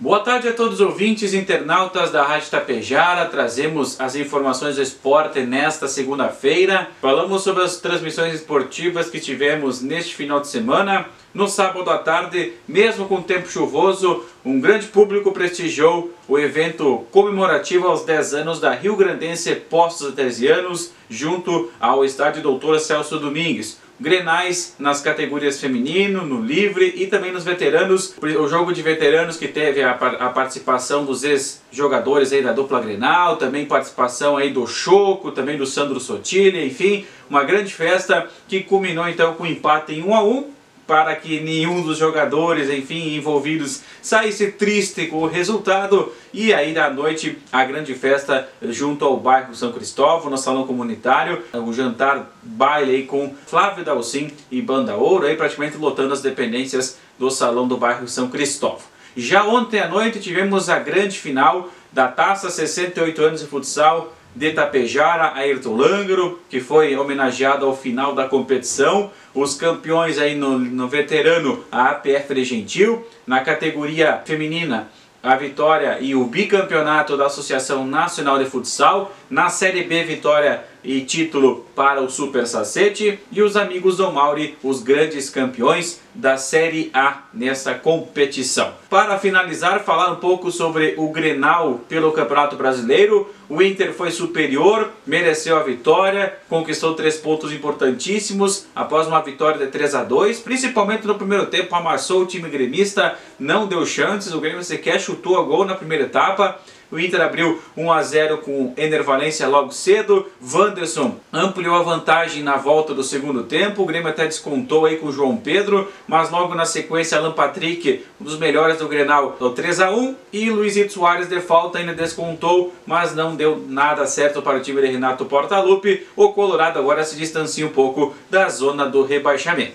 Boa tarde a todos os ouvintes internautas da Rádio Tapejara. Trazemos as informações do esporte nesta segunda-feira. Falamos sobre as transmissões esportivas que tivemos neste final de semana. No sábado à tarde, mesmo com tempo chuvoso, um grande público prestigiou o evento comemorativo aos 10 anos da Rio Grandense Postos Artesianos, junto ao estádio Doutor Celso Domingues grenais nas categorias feminino, no livre e também nos veteranos. O jogo de veteranos que teve a, a participação dos ex-jogadores aí da dupla Grenal, também participação aí do Choco, também do Sandro Sotile, enfim, uma grande festa que culminou então com um empate em 1 a 1 para que nenhum dos jogadores, enfim, envolvidos saísse triste com o resultado. E aí da noite a grande festa junto ao bairro São Cristóvão, no salão comunitário, o jantar baile aí com Flávio Dalcin e Banda Ouro, aí praticamente lotando as dependências do salão do bairro São Cristóvão. Já ontem à noite tivemos a grande final da Taça 68 anos de futsal de Tapejara, Ayrton Langro, que foi homenageado ao final da competição. Os campeões aí no, no veterano, a APF de Gentil. Na categoria feminina, a vitória e o bicampeonato da Associação Nacional de Futsal. Na Série B, vitória e título para o Super Sacete. E os amigos do Mauri, os grandes campeões da Série A nessa competição. Para finalizar, falar um pouco sobre o Grenal pelo Campeonato Brasileiro. O Inter foi superior, mereceu a vitória, conquistou três pontos importantíssimos após uma vitória de 3 a 2 principalmente no primeiro tempo, amassou o time gremista, não deu chances, o Grêmio sequer chutou a gol na primeira etapa. O Inter abriu 1 a 0 com Ener Valência logo cedo. Wanderson ampliou a vantagem na volta do segundo tempo. O Grêmio até descontou aí com o João Pedro, mas logo na sequência Alan Patrick, um dos melhores do Grenal, deu 3 a 1 e Luizito Soares de falta ainda descontou, mas não deu nada certo para o time de Renato Portaluppi. O Colorado agora se distancia um pouco da zona do rebaixamento.